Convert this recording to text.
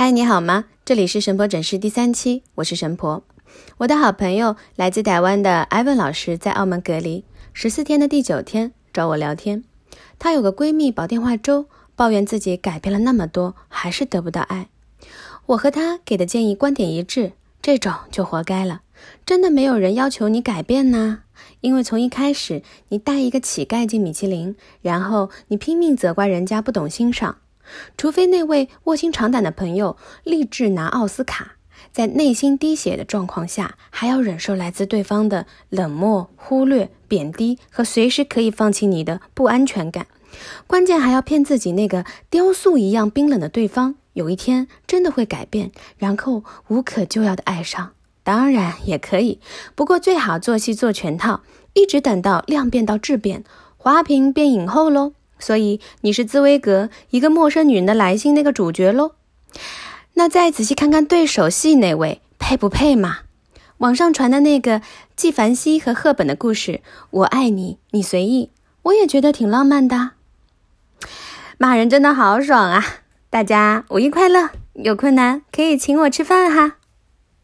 嗨，你好吗？这里是神婆诊室第三期，我是神婆。我的好朋友来自台湾的艾文老师在澳门隔离十四天的第九天找我聊天。她有个闺蜜煲电话粥，抱怨自己改变了那么多，还是得不到爱。我和她给的建议观点一致，这种就活该了。真的没有人要求你改变呢，因为从一开始你带一个乞丐进米其林，然后你拼命责怪人家不懂欣赏。除非那位卧薪尝胆的朋友立志拿奥斯卡，在内心滴血的状况下，还要忍受来自对方的冷漠、忽略、贬低和随时可以放弃你的不安全感，关键还要骗自己那个雕塑一样冰冷的对方，有一天真的会改变，然后无可救药的爱上。当然也可以，不过最好做戏做全套，一直等到量变到质变，花瓶变影后喽。所以你是茨威格一个陌生女人的来信那个主角喽？那再仔细看看对手戏那位配不配嘛？网上传的那个纪梵希和赫本的故事，我爱你，你随意，我也觉得挺浪漫的。骂人真的好爽啊！大家五一快乐！有困难可以请我吃饭哈。